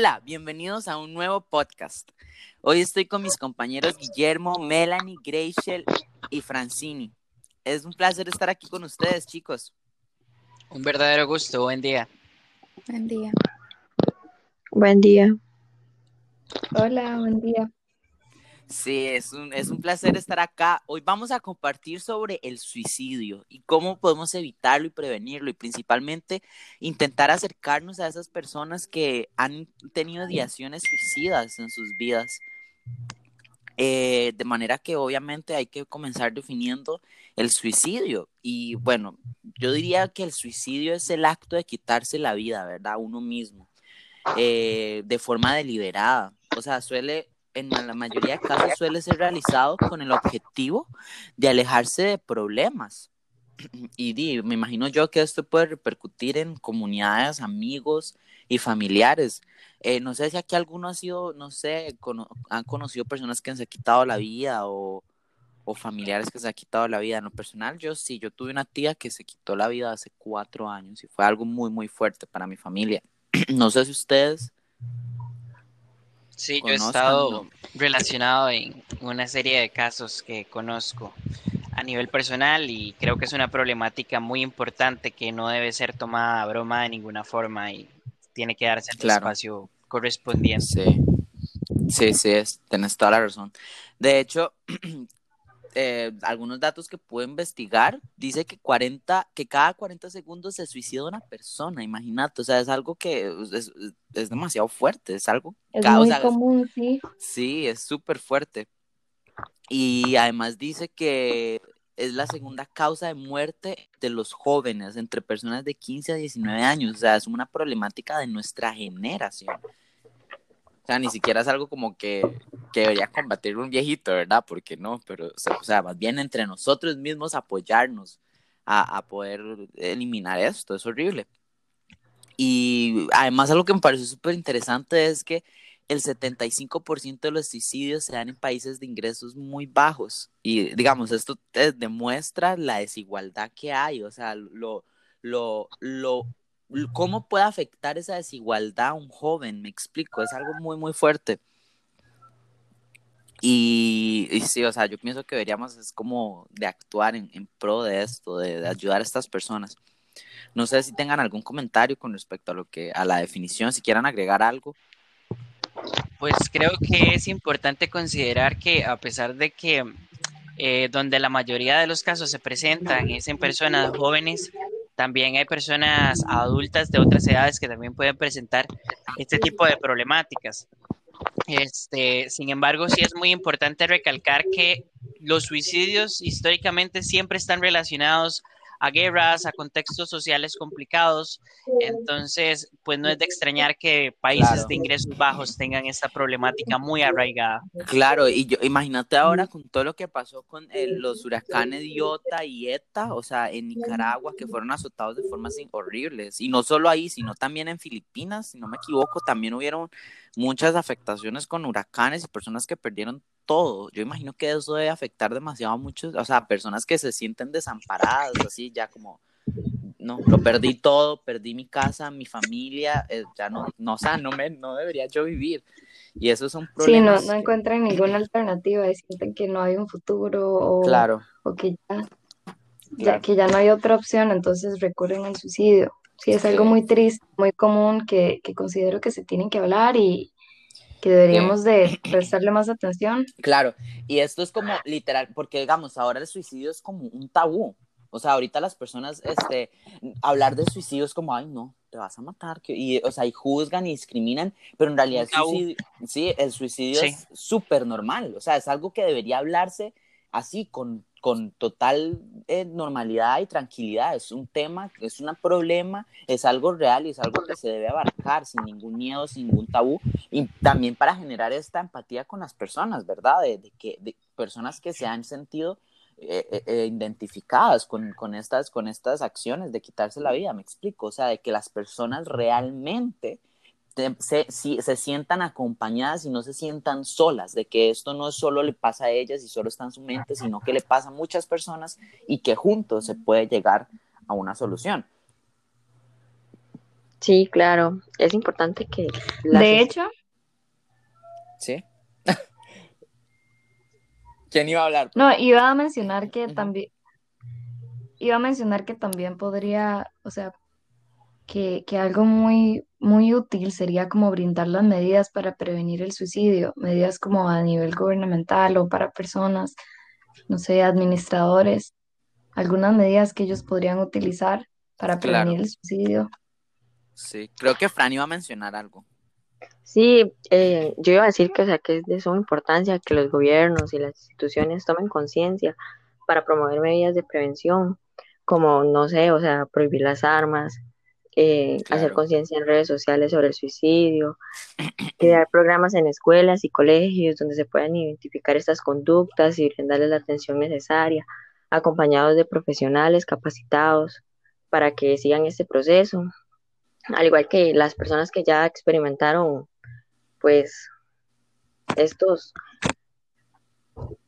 Hola, bienvenidos a un nuevo podcast. Hoy estoy con mis compañeros Guillermo, Melanie, Graciel y Francini. Es un placer estar aquí con ustedes, chicos. Un verdadero gusto, buen día. Buen día. Buen día. Hola, buen día. Sí, es un, es un placer estar acá. Hoy vamos a compartir sobre el suicidio y cómo podemos evitarlo y prevenirlo y principalmente intentar acercarnos a esas personas que han tenido ideaciones suicidas en sus vidas. Eh, de manera que obviamente hay que comenzar definiendo el suicidio. Y bueno, yo diría que el suicidio es el acto de quitarse la vida, ¿verdad? Uno mismo, eh, de forma deliberada. O sea, suele en la mayoría de casos suele ser realizado con el objetivo de alejarse de problemas. Y me imagino yo que esto puede repercutir en comunidades, amigos y familiares. Eh, no sé si aquí alguno ha sido, no sé, han conocido personas que se han quitado la vida o, o familiares que se han quitado la vida. En lo personal, yo sí, yo tuve una tía que se quitó la vida hace cuatro años y fue algo muy, muy fuerte para mi familia. no sé si ustedes Sí, yo he estado relacionado en una serie de casos que conozco a nivel personal y creo que es una problemática muy importante que no debe ser tomada a broma de ninguna forma y tiene que darse el espacio correspondiente. Sí, sí, sí, es, tienes toda la razón. De hecho, Eh, algunos datos que puedo investigar, dice que 40, que cada 40 segundos se suicida una persona, imagínate, o sea, es algo que es, demasiado fuerte, es algo... Es muy común, sí. Sí, es súper fuerte. Y además dice que es la segunda causa de muerte de los jóvenes entre personas de 15 a 19 años, o sea, es una problemática de nuestra generación. Sea, ni siquiera es algo como que, que debería combatir un viejito, ¿verdad? Porque no, pero, o sea, más bien entre nosotros mismos apoyarnos a, a poder eliminar esto, es horrible. Y además algo que me parece súper interesante es que el 75% de los suicidios se dan en países de ingresos muy bajos. Y digamos, esto demuestra la desigualdad que hay, o sea, lo, lo, lo cómo puede afectar esa desigualdad a un joven, me explico, es algo muy, muy fuerte. Y, sí, o sea, yo pienso que deberíamos es como de actuar en, pro de esto, de, ayudar a estas personas. No sé si tengan algún comentario con respecto a lo que a la definición, si quieran agregar algo. Pues creo que es importante considerar que a pesar de que eh, donde la mayoría de los casos se presentan es en personas jóvenes, también hay personas adultas de otras edades que también pueden presentar este tipo de problemáticas. Este, sin embargo, sí es muy importante recalcar que los suicidios históricamente siempre están relacionados a guerras, a contextos sociales complicados. Entonces, pues no es de extrañar que países de ingresos bajos tengan esta problemática muy arraigada. Claro, y yo imagínate ahora con todo lo que pasó con los huracanes Iota y Eta, o sea, en Nicaragua, que fueron azotados de formas horribles. Y no solo ahí, sino también en Filipinas, si no me equivoco, también hubieron muchas afectaciones con huracanes y personas que perdieron todo. Yo imagino que eso debe afectar demasiado a muchos, o sea, personas que se sienten desamparadas, así ya como, no, lo perdí todo, perdí mi casa, mi familia, eh, ya no, no, o sea, no, me, no debería yo vivir. Y eso es un problema. Sí, no, no encuentran ninguna alternativa, sienten que no hay un futuro o, claro. o que ya, ya, que ya no hay otra opción, entonces recurren al suicidio. Sí, es algo muy triste, muy común que, que considero que se tienen que hablar y, que deberíamos de prestarle más atención. Claro, y esto es como literal, porque digamos, ahora el suicidio es como un tabú. O sea, ahorita las personas, este, hablar de suicidio es como, ay, no, te vas a matar. Y, o sea, y juzgan y discriminan, pero en realidad el suicidio, sí, el suicidio es súper normal. O sea, es algo que debería hablarse así, con con total eh, normalidad y tranquilidad. Es un tema, es un problema, es algo real y es algo que se debe abarcar sin ningún miedo, sin ningún tabú. Y también para generar esta empatía con las personas, ¿verdad? De, que de personas que se han sentido eh, eh, identificadas con, con, estas, con estas acciones de quitarse la vida, me explico. O sea, de que las personas realmente se, se, sientan acompañadas y no se sientan solas, de que esto no solo le pasa a ellas y solo está en su mente, sino que le pasa a muchas personas y que juntos se puede llegar a una solución. Sí, claro, es importante que... De hecho... Sí. ¿Quién iba a hablar? No, iba a mencionar que también... Iba a mencionar que también podría, o sea, que, que algo muy, muy útil sería como brindar las medidas para prevenir el suicidio, medidas como a nivel gubernamental o para personas, no sé, administradores, algunas medidas que ellos podrían utilizar para prevenir el suicidio. Sí, creo que Fran iba a mencionar algo. Sí, eh, yo iba a decir que, o sea, que es de suma importancia que los gobiernos y las instituciones tomen conciencia para promover medidas de prevención, como, no sé, o sea, prohibir las armas, eh, hacer conciencia en redes sociales sobre el suicidio, crear programas en escuelas y colegios donde se puedan identificar estas conductas y brindarles la atención necesaria, acompañados de profesionales capacitados para que sigan este proceso, al igual que las personas que ya experimentaron pues estos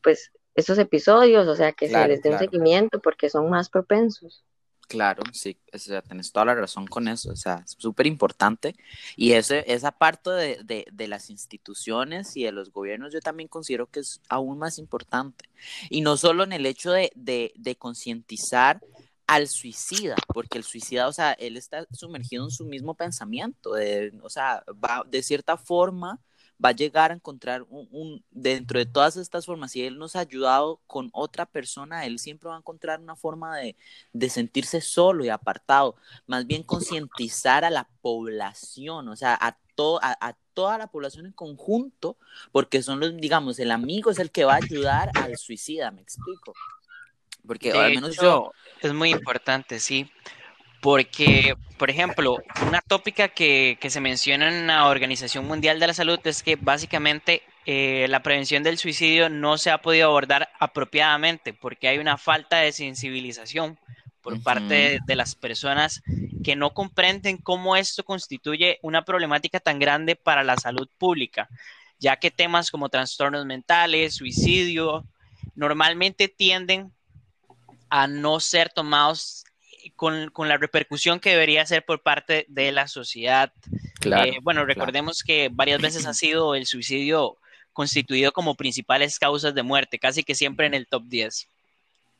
pues estos episodios, o sea, que se les dé un seguimiento porque son más propensos. Claro, sí, o sea, tenés toda la razón con eso, o sea, súper importante. Y ese, esa parte de, de, las instituciones y de los gobiernos yo también considero que es aún más importante. Y no solo en el hecho de, de concientizar al suicida, porque el suicida, o sea, él está sumergido en su mismo pensamiento, de, o sea, va de cierta forma va a llegar a encontrar un, dentro de todas estas formas, si él nos ha ayudado con otra persona, él siempre va a encontrar una forma de, sentirse solo y apartado, más bien concientizar a la población, o sea, a, a, toda la población en conjunto, porque son los, digamos, el amigo es el que va a ayudar al suicida, me explico. Porque al menos yo... Es muy importante, sí. Porque, por ejemplo, una tópica que, se menciona en la Organización Mundial de la Salud es que básicamente eh, la prevención del suicidio no se ha podido abordar apropiadamente porque hay una falta de sensibilización por parte de, las personas que no comprenden cómo esto constituye una problemática tan grande para la salud pública, ya que temas como trastornos mentales, suicidio, normalmente tienden a no ser tomados con, la repercusión que debería ser por parte de la sociedad. Eh, bueno, recordemos que varias veces ha sido el suicidio constituido como principales causas de muerte, casi que siempre en el top 10.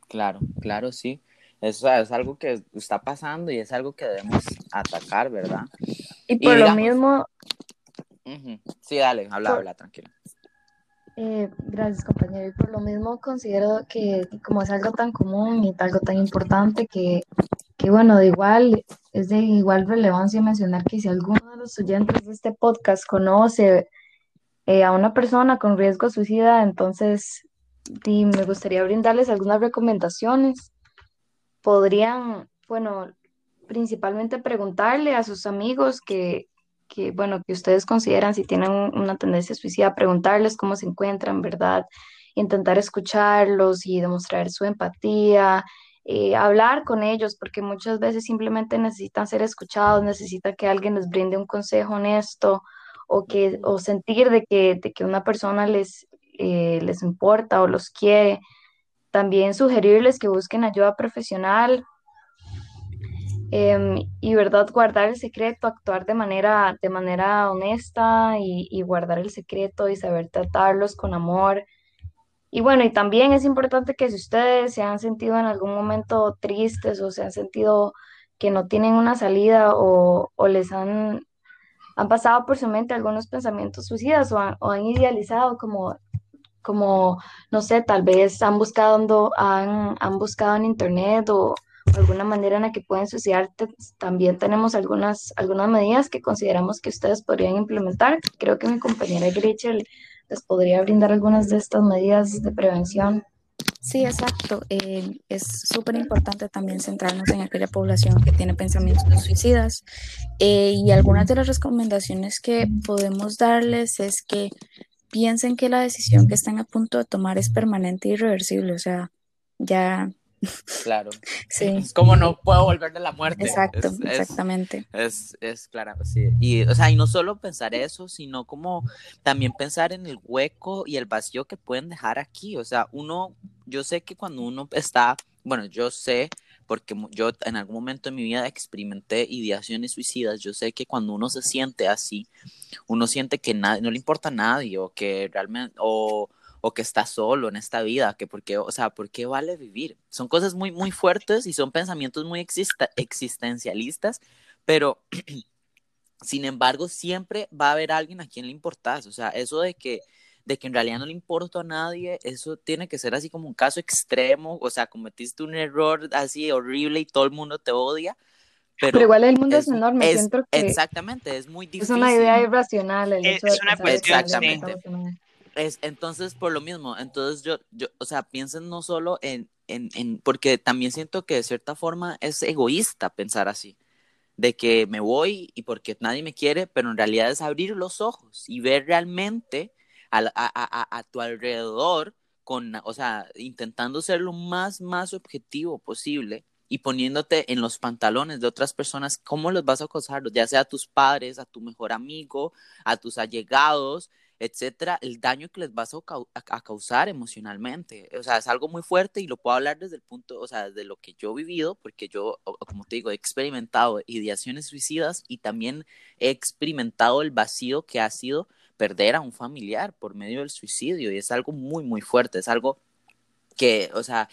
Claro, claro, sí. Eso es algo que está pasando y es algo que debemos atacar, ¿verdad? Y por lo mismo... Sí, dale, habla, habla, tranquila. Eh, gracias, compañero. Y por lo mismo considero que como es algo tan común y algo tan importante que, que, bueno, de igual, es de igual relevancia mencionar que si alguno de los oyentes de este podcast conoce eh, a una persona con riesgo suicida, entonces me gustaría brindarles algunas recomendaciones. Podrían, bueno, principalmente preguntarle a sus amigos que, que, bueno, que ustedes consideran si tienen una tendencia suicida, preguntarles cómo se encuentran, ¿verdad? Intentar escucharlos y demostrar su empatía, eh, hablar con ellos, porque muchas veces simplemente necesitan ser escuchados, necesitan que alguien les brinde un consejo honesto o, que, o sentir de que, de que una persona les, eh, les importa o los quiere. También sugerirles que busquen ayuda profesional Em, y verdad guardar el secreto, actuar de manera, de manera honesta y, guardar el secreto y saber tratarlos con amor. Y bueno, y también es importante que si ustedes se han sentido en algún momento tristes o se han sentido que no tienen una salida o, les han, han pasado por su mente algunos pensamientos suicidas o han, idealizado como, como, no sé, tal vez han buscado, han, han buscado en internet o alguna manera en la que pueden suicidarte, también tenemos algunas, algunas medidas que consideramos que ustedes podrían implementar. Creo que mi compañera Gretchen podría brindar algunas de estas medidas de prevención. Sí, exacto. Eh, es súper importante también centrarnos en aquella población que tiene pensamientos suicidas. Eh, y algunas de las recomendaciones que podemos darles es que piensen que la decisión que están a punto de tomar es permanente e irreversible. O sea, ya Claro. Sí. Es como no puedo volver de la muerte. Exacto, exactamente. Es, es, claro, sí. Y, o sea, y no solo pensar eso, sino como también pensar en el hueco y el vacío que pueden dejar aquí. O sea, uno, yo sé que cuando uno está, bueno, yo sé porque yo en algún momento de mi vida experimenté ideaciones suicidas. Yo sé que cuando uno se siente así, uno siente que no le importa a nadie o que realmente, o, o que está solo en esta vida, que porque, o sea, ¿por qué vale vivir? Son cosas muy, muy fuertes y son pensamientos muy existencialistas, pero sin embargo siempre va a haber alguien a quien le importas, o sea, eso de que de que en realidad no le importa a nadie, eso tiene que ser así como un caso extremo, o sea, cometiste un error así horrible y todo el mundo te odia. Pero, igual el mundo es, enorme, siento que exactamente, es muy difícil. Es una idea irracional. El es, una cuestión. Exactamente. Es, entonces, por lo mismo, entonces yo, yo, o sea, piensen no solo en, en, en, porque también siento que de cierta forma es egoísta pensar así, de que me voy y porque nadie me quiere, pero en realidad es abrir los ojos y ver realmente a, tu alrededor, con, o sea, intentando ser lo más, más objetivo posible y poniéndote en los pantalones de otras personas, ¿cómo los vas a acosar? Ya sea a tus padres, a tu mejor amigo, a tus allegados, etcétera, el daño que les vas a, causar emocionalmente. O sea, es algo muy fuerte y lo puedo hablar desde el punto, o sea, de lo que yo he vivido, porque yo, como te digo, he experimentado ideaciones suicidas y también he experimentado el vacío que ha sido perder a un familiar por medio del suicidio y es algo muy, muy fuerte, es algo que, o sea,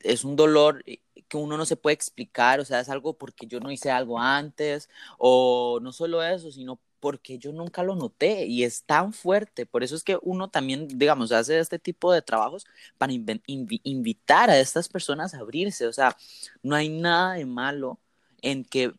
es un dolor que uno no se puede explicar, o sea, es algo porque yo no hice algo antes, o no solo eso, sino porque yo nunca lo noté y es tan fuerte. Por eso es que uno también, digamos, hace este tipo de trabajos para invitar a estas personas a abrirse. O sea, no hay nada de malo en que,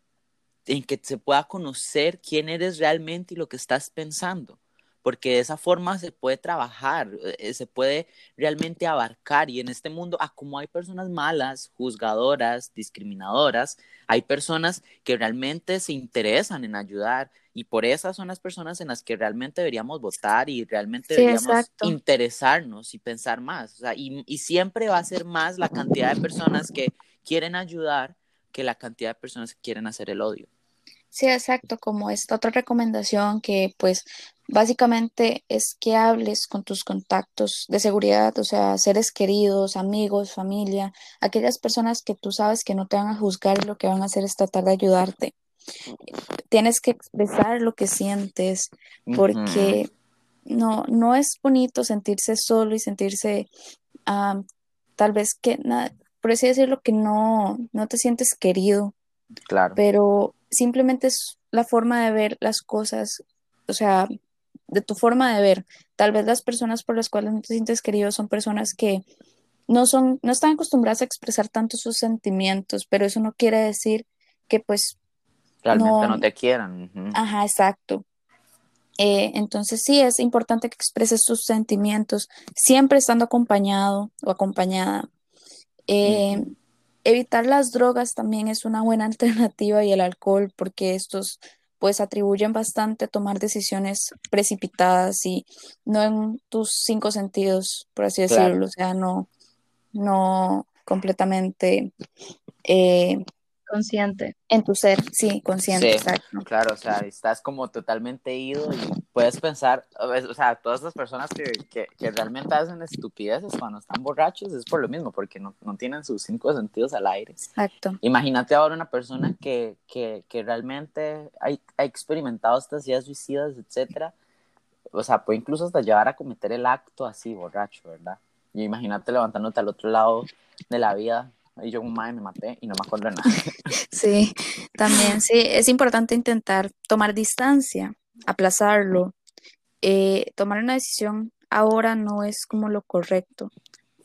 en que se pueda conocer quién eres realmente y lo que estás pensando porque de esa forma se puede trabajar, eh, se puede realmente abarcar y en este mundo, ah, como hay personas malas, juzgadoras, discriminadoras, hay personas que realmente se interesan en ayudar y por esas son las personas en las que realmente deberíamos votar y realmente deberíamos interesarnos y pensar más, o sea, y, y siempre va a ser más la cantidad de personas que quieren ayudar que la cantidad de personas que quieren hacer el odio. Sí, exacto, como esta otra recomendación que pues básicamente es que hables con tus contactos de seguridad, o sea, seres queridos, amigos, familia, aquellas personas que tú sabes que no te van a juzgar y lo que van a hacer es tratar de ayudarte. Tienes que expresar lo que sientes porque no, no es bonito sentirse solo y sentirse tal vez que, por así decirlo, que no, no te sientes querido. Claro. Pero simplemente es la forma de ver las cosas, o sea, de tu forma de ver. Tal vez las personas por las cuales no te sientes querido son personas que no son, no están acostumbradas a expresar tanto sus sentimientos, pero eso no quiere decir que pues realmente no, te quieran. Ajá, exacto. Eh, entonces sí, es importante que expreses tus sentimientos, siempre estando acompañado o acompañada. Eh, Evitar las drogas también es una buena alternativa y el alcohol porque estos pues atribuyen bastante a tomar decisiones precipitadas y no en tus cinco sentidos, por así decirlo, o sea, no, no completamente eh, Consciente. En tu ser, sí, consciente, sí, Claro, o sea, estás como totalmente ido y puedes pensar, o sea, todas las personas que, que, que, realmente hacen estupideces cuando están borrachos es por lo mismo, porque no, no tienen sus cinco sentidos al aire. Exacto. Imagínate ahora una persona que, que, que realmente ha, ha experimentado estas ideas suicidas, etcétera, o sea, puede incluso hasta llevar a cometer el acto así, borracho, ¿verdad? Y imagínate levantándote al otro lado de la vida y yo un me maté y no me acuerdo de nada. Sí, también sí, es importante intentar tomar distancia, aplazarlo. Eh, tomar una decisión ahora no es como lo correcto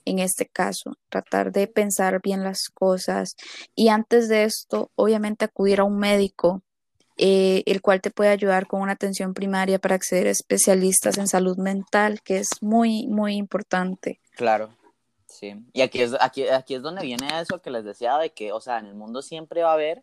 en este caso, tratar de pensar bien las cosas y antes de esto, obviamente acudir a un médico, eh, el cual te puede ayudar con una atención primaria para acceder a especialistas en salud mental, que es muy, muy importante. Claro. Sí, y aquí es, aquí, aquí es donde viene eso que les decía de que, o sea, en el mundo siempre va a haber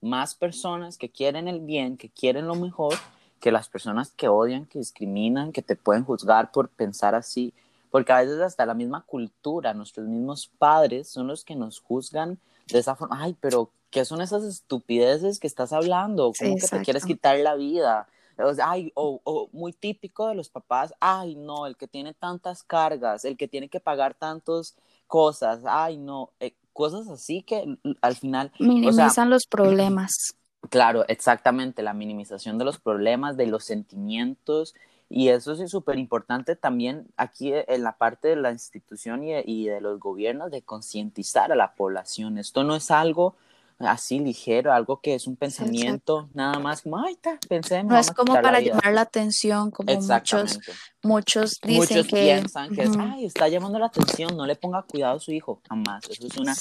más personas que quieren el bien, que quieren lo mejor, que las personas que odian, que discriminan, que te pueden juzgar por pensar así, porque a veces hasta la misma cultura, nuestros mismos padres son los que nos juzgan de esa forma, ay, pero ¿qué son esas estupideces que estás hablando? ¿Cómo que te quieres quitar la vida? O ay, o, muy típico de los papás, ay, no, el que tiene tantas cargas, el que tiene que pagar tantas cosas, ay, no, eh, cosas así que al final... Minimizan los problemas. Claro, exactamente, la minimización de los problemas, de los sentimientos, y eso es súper importante también aquí en la parte de la institución y de, y de los gobiernos de concientizar a la población. Esto no es algo así ligero, algo que es un pensamiento nada más como, ay, pensemos. No es como para llamar la atención, como muchos, muchos dicen muchos que... piensan que es, ay, está llamando la atención, no le ponga cuidado a su hijo, jamás. Eso es una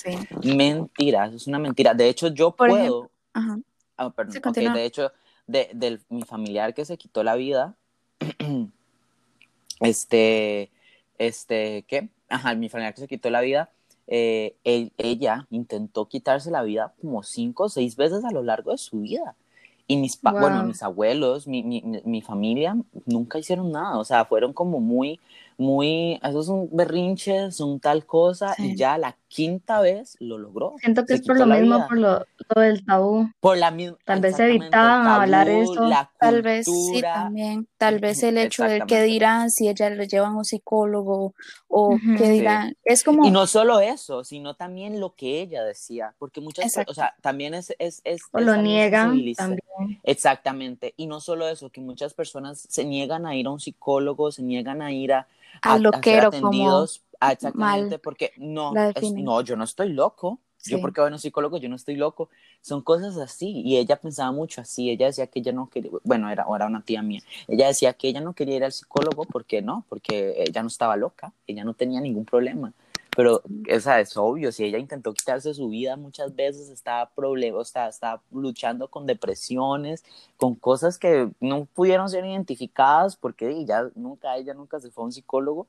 mentira, eso es una mentira. De hecho, yo puedo... ajá. Ah, perdón, okay, de hecho, de, de mi familiar que se quitó la vida, este, este, ¿qué? Ajá, mi familiar que se quitó la vida, eh, ella intentó quitarse la vida como cinco o seis veces a lo largo de su vida. Y mis, bueno, mis abuelos, mi, mi, mi, familia nunca hicieron nada, o sea, fueron como muy, muy, esos son berrinches, son tal cosa, y ya la quinta vez lo logró. Siento que es por lo mismo, por lo, del tabú. Por la misma. Tal vez evitaban hablar eso. tal vez sí, también. Tal vez el hecho de que dirán si ella le llevan a un psicólogo o que dirán. Es como. Y no solo eso, sino también lo que ella decía, porque muchas o sea, también es. es, es o lo niegan también. Exactamente. Y no solo eso, que muchas personas se niegan a ir a un psicólogo, se niegan a ir a a, lo que era como ah, exactamente, porque no, no, yo no estoy loco. Yo porque voy a un psicólogo, yo no estoy loco. Son cosas así. Y ella pensaba mucho así. Ella decía que ella no quería, bueno, era, era una tía mía. Ella decía que ella no quería ir al psicólogo porque no, porque ella no estaba loca. Ella no tenía ningún problema. Pero, o sea, es obvio, si ella intentó quitarse su vida muchas veces, estaba, problema, sea, estaba luchando con depresiones, con cosas que no pudieron ser identificadas porque ya nunca, ella nunca se fue a un psicólogo,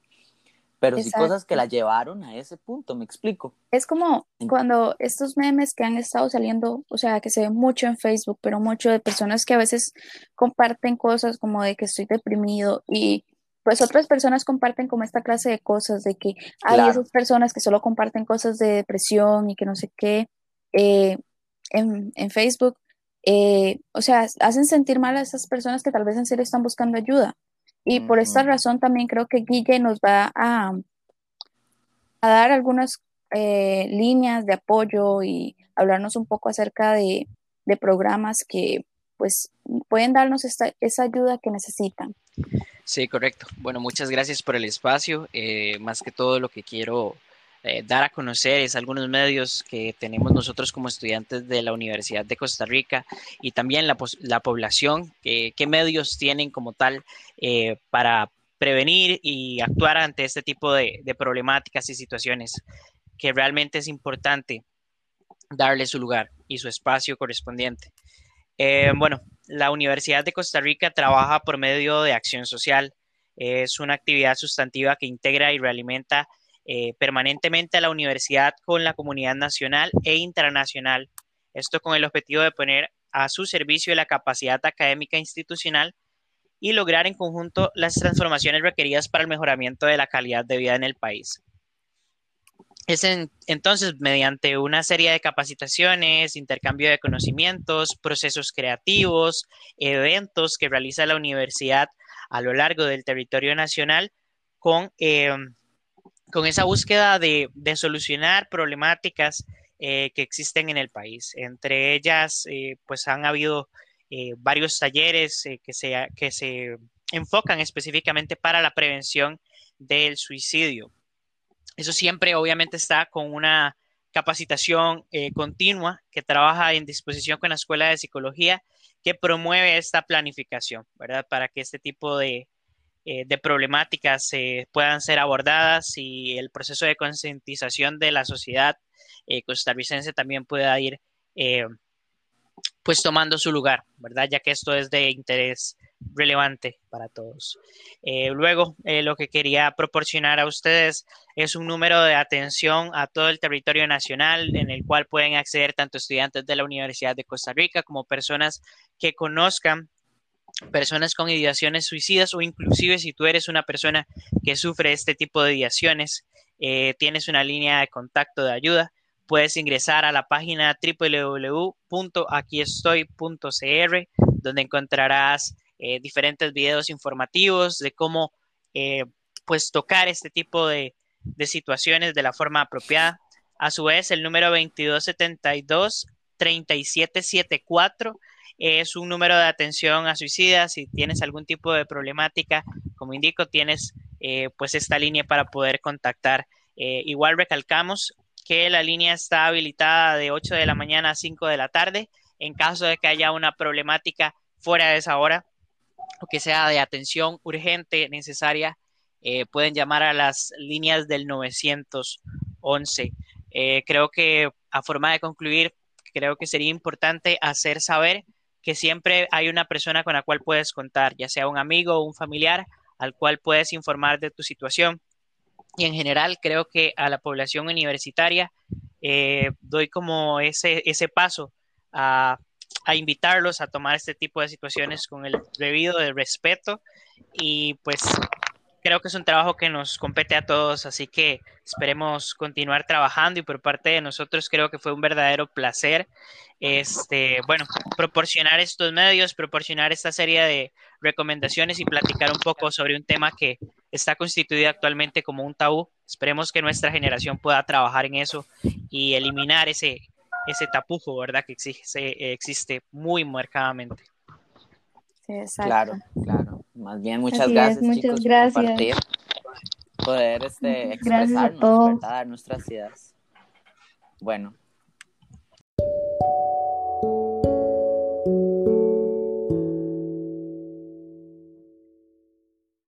pero sí cosas que la llevaron a ese punto, me explico. Es como cuando estos memes que han estado saliendo, o sea, que se ven mucho en Facebook, pero mucho de personas que a veces comparten cosas como de que estoy deprimido y pues otras personas comparten como esta clase de cosas, de que hay esas personas que solo comparten cosas de depresión y que no sé qué eh, en, Facebook, eh, o sea, hacen sentir mal a esas personas que tal vez en serio están buscando ayuda. Y por esta razón también creo que Guille nos va a, a dar algunas eh, líneas de apoyo y hablarnos un poco acerca de, de programas que pues pueden darnos esta, esa ayuda que necesitan. Sí, correcto. Bueno, muchas gracias por el espacio. Eh, más que todo lo que quiero eh, dar a conocer es algunos medios que tenemos nosotros como estudiantes de la Universidad de Costa Rica y también la, la población, qué medios tienen como tal eh, para prevenir y actuar ante este tipo de, de problemáticas y situaciones que realmente es importante darle su lugar y su espacio correspondiente. Eh, bueno, la Universidad de Costa Rica trabaja por medio de acción social. Es una actividad sustantiva que integra y realimenta eh, permanentemente a la universidad con la comunidad nacional e internacional. Esto con el objetivo de poner a su servicio la capacidad académica institucional y lograr en conjunto las transformaciones requeridas para el mejoramiento de la calidad de vida en el país. Es entonces mediante una serie de capacitaciones, intercambio de conocimientos, procesos creativos, eventos que realiza la universidad a lo largo del territorio nacional con, eh, con esa búsqueda de, solucionar problemáticas eh, que existen en el país. Entre ellas, eh, pues han habido varios talleres que, se, que se enfocan específicamente para la prevención del suicidio. Eso siempre obviamente está con una capacitación eh, continua que trabaja en disposición con la Escuela de Psicología que promueve esta planificación, ¿verdad? Para que este tipo de, eh, problemáticas puedan ser abordadas y el proceso de concientización de la sociedad eh, costarricense también pueda ir pues tomando su lugar, ¿verdad? Ya que esto es de interés relevante para todos. Eh, luego, eh, lo que quería proporcionar a ustedes es un número de atención a todo el territorio nacional en el cual pueden acceder tanto estudiantes de la Universidad de Costa Rica como personas que conozcan personas con ideaciones suicidas o inclusive si tú eres una persona que sufre este tipo de ideaciones, eh, tienes una línea de contacto de ayuda, puedes ingresar a la página www.aquiestoy.cr donde encontrarás eh, diferentes videos informativos de cómo eh, pues tocar este tipo de, situaciones de la forma apropiada. A su vez, el número 2272-3774 es un número de atención a suicidas. Si tienes algún tipo de problemática, como indico, tienes eh, pues esta línea para poder contactar. Igual recalcamos que la línea está habilitada de 8 de la mañana a 5 de la tarde. En caso de que haya una problemática fuera de esa hora o que sea de atención urgente necesaria, eh, pueden llamar a las líneas del 911. creo que a forma de concluir, creo que sería importante hacer saber que siempre hay una persona con la cual puedes contar, ya sea un amigo o un familiar al cual puedes informar de tu situación. Y en general creo que a la población universitaria eh, doy como ese, ese paso a, a, invitarlos a tomar este tipo de situaciones con el debido de respeto y pues creo que es un trabajo que nos compete a todos, así que esperemos continuar trabajando y por parte de nosotros creo que fue un verdadero placer este, bueno, proporcionar estos medios, proporcionar esta serie de recomendaciones y platicar un poco sobre un tema que está constituido actualmente como un tabú. Esperemos que nuestra generación pueda trabajar en eso y eliminar ese, ese tapujo, ¿verdad? Que existe, existe muy marcadamente. claro, claro. Más bien, muchas gracias, chicos, gracias. por compartir, poder este, expresarnos, ¿verdad? nuestras ideas. Bueno,